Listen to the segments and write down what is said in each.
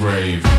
Let's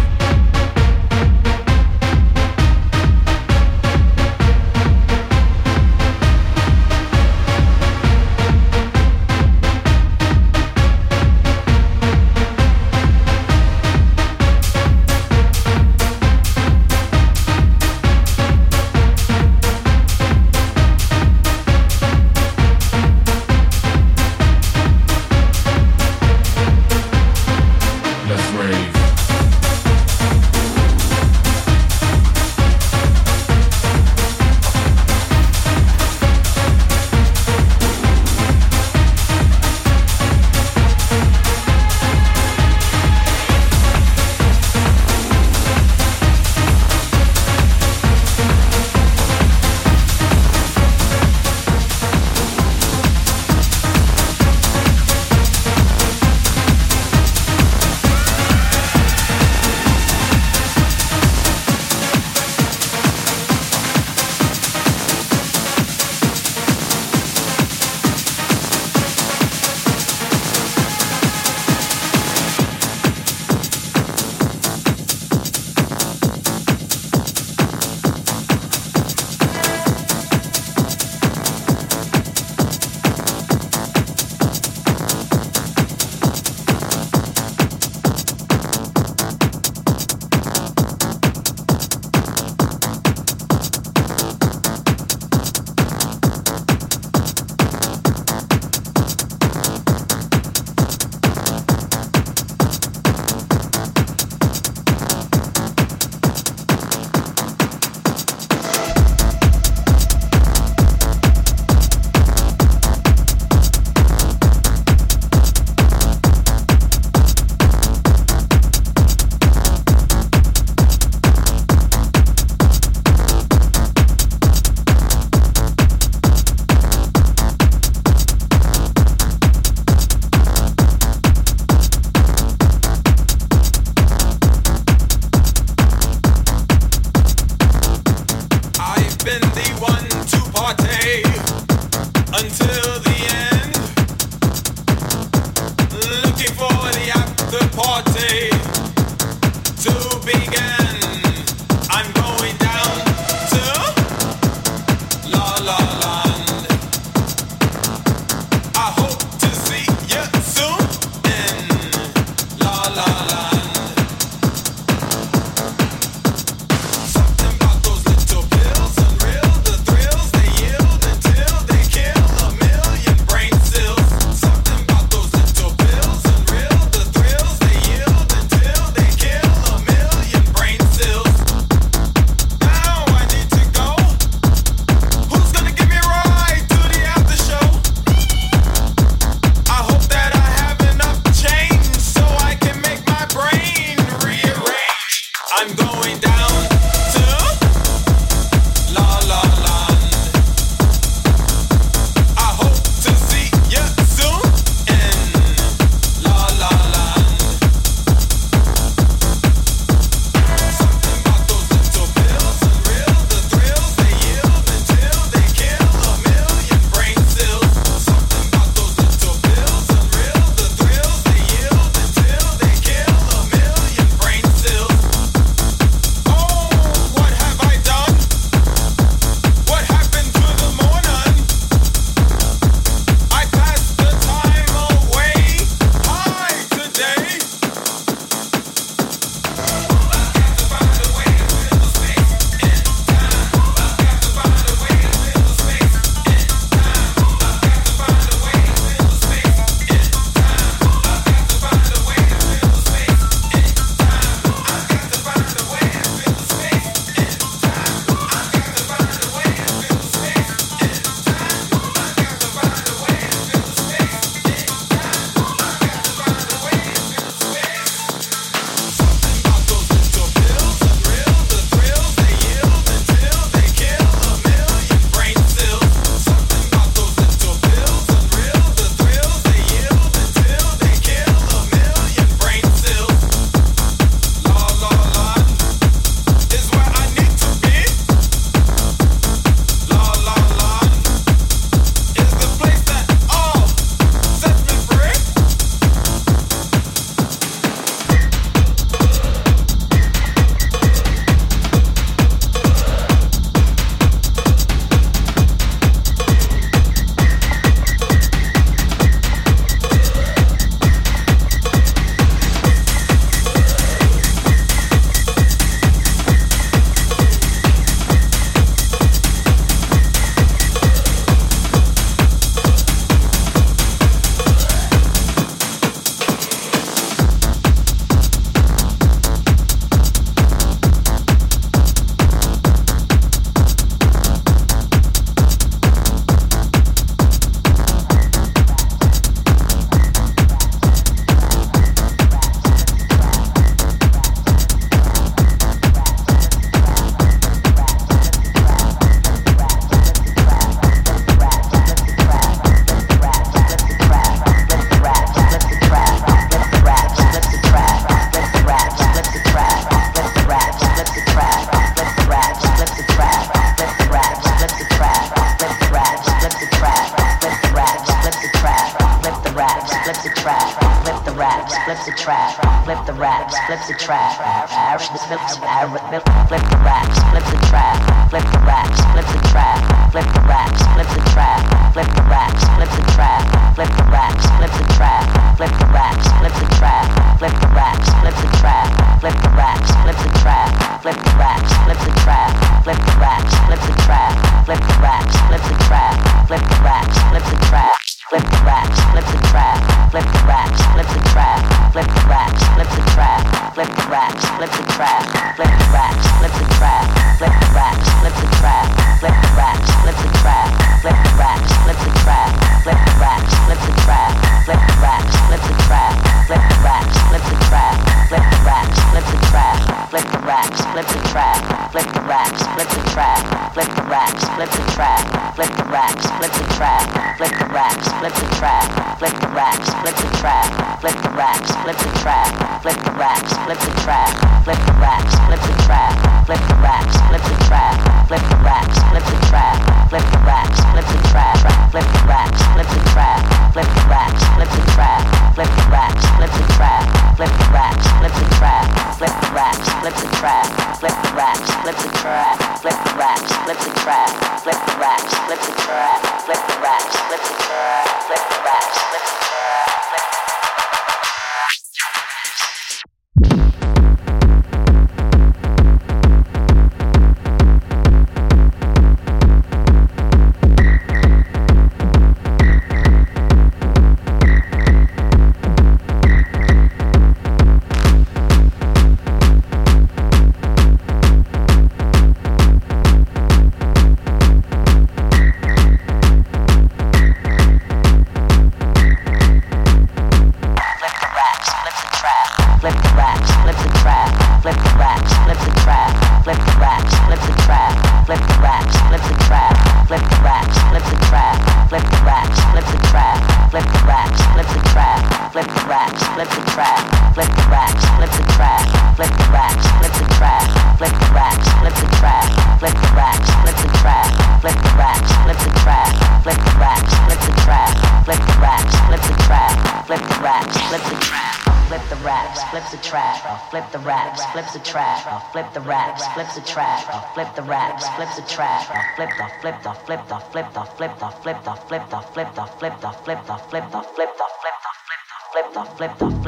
flip the flip the flip the flip the flip the flip the flip the flip the flip the flip the flip the flip the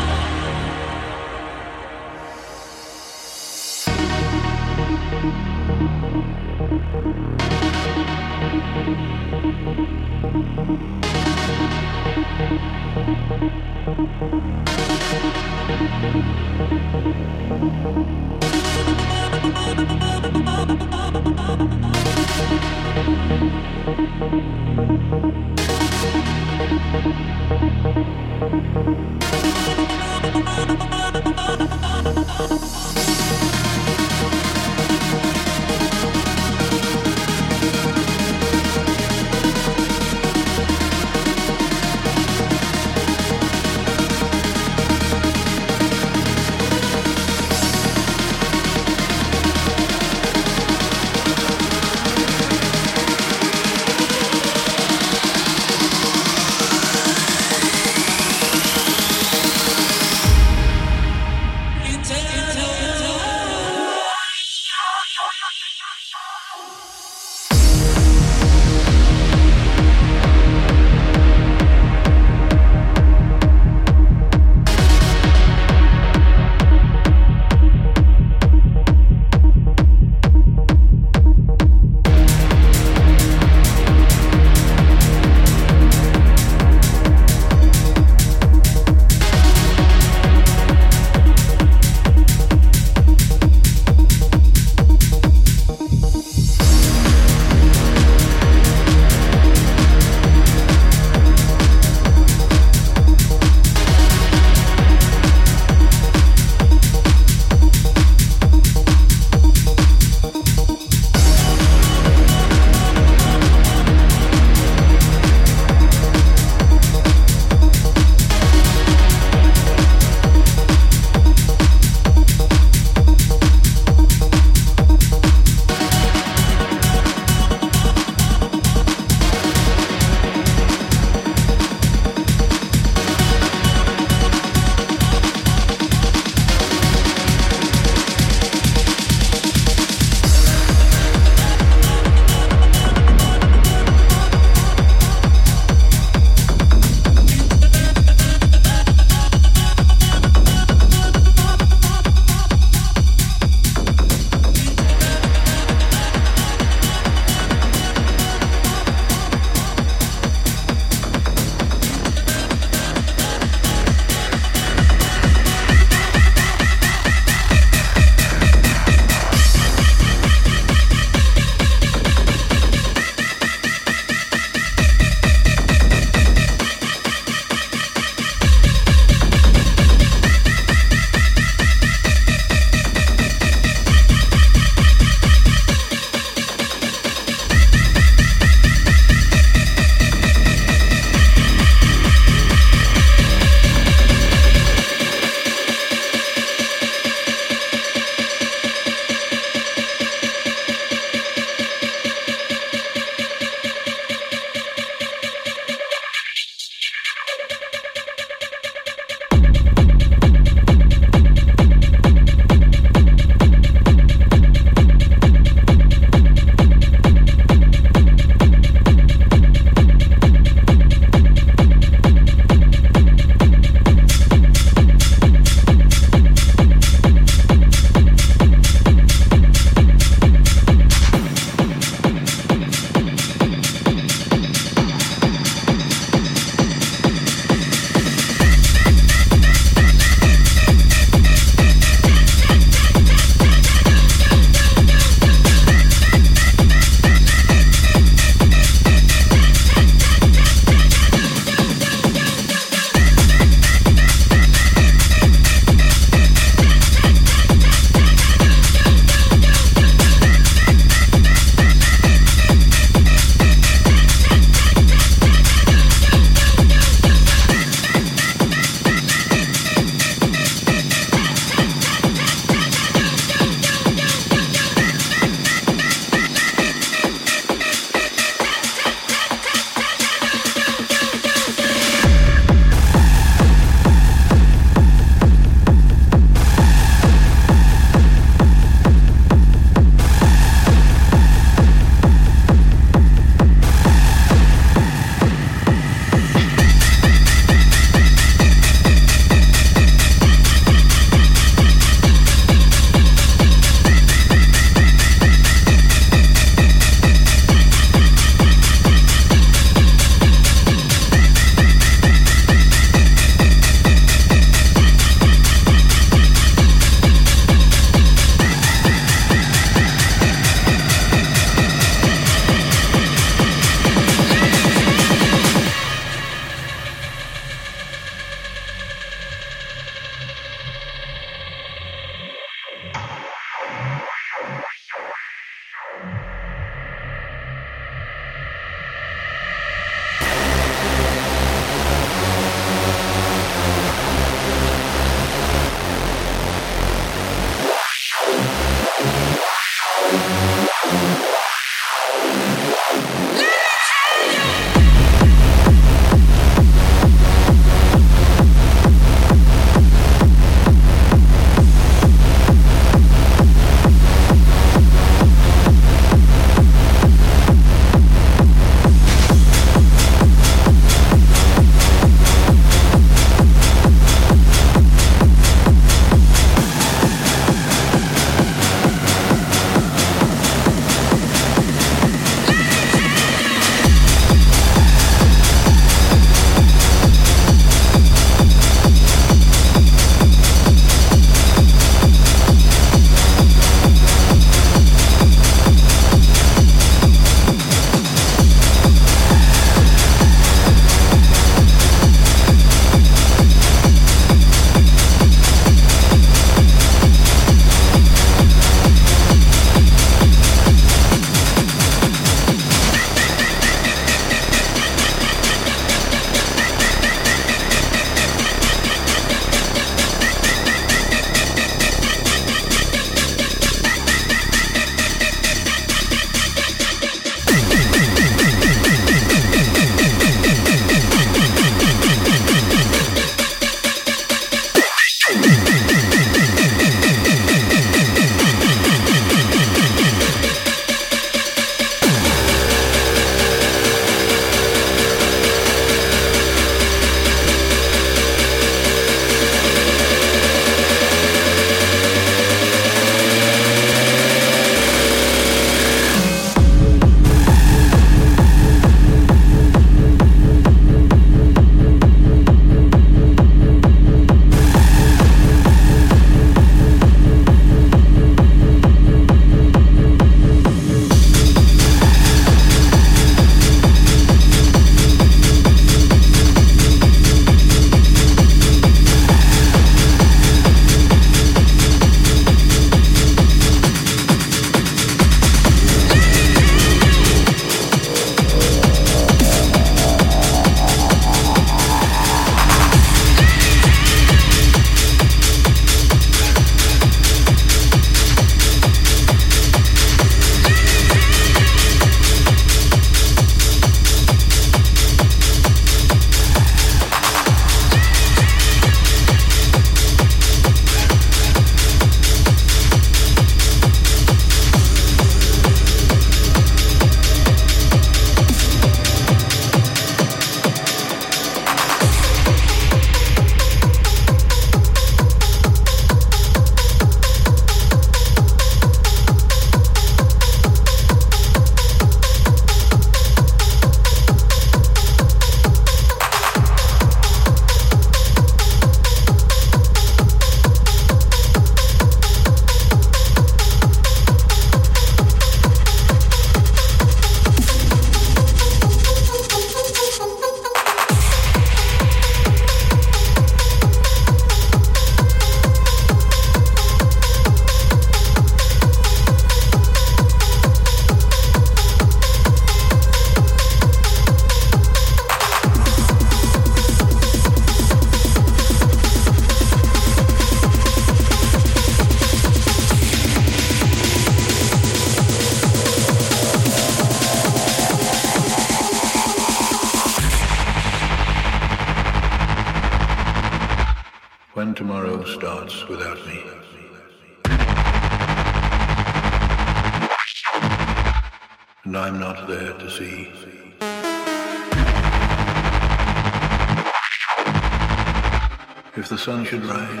sun should rise.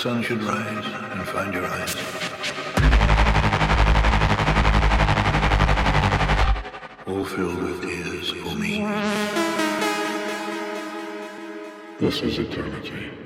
sun should rise and find your eyes. All filled with tears for me. This is eternity.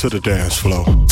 To the dance floor.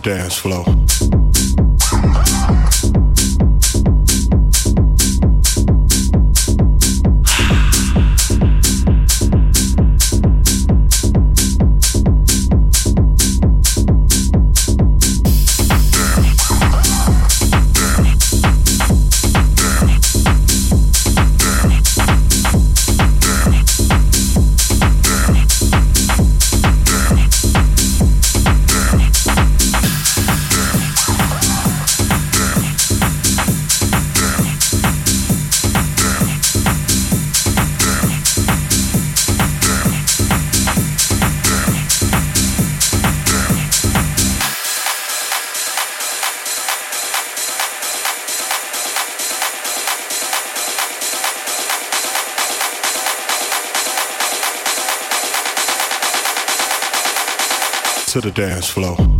Dance floor. To the dance floor.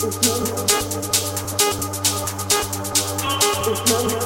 There's no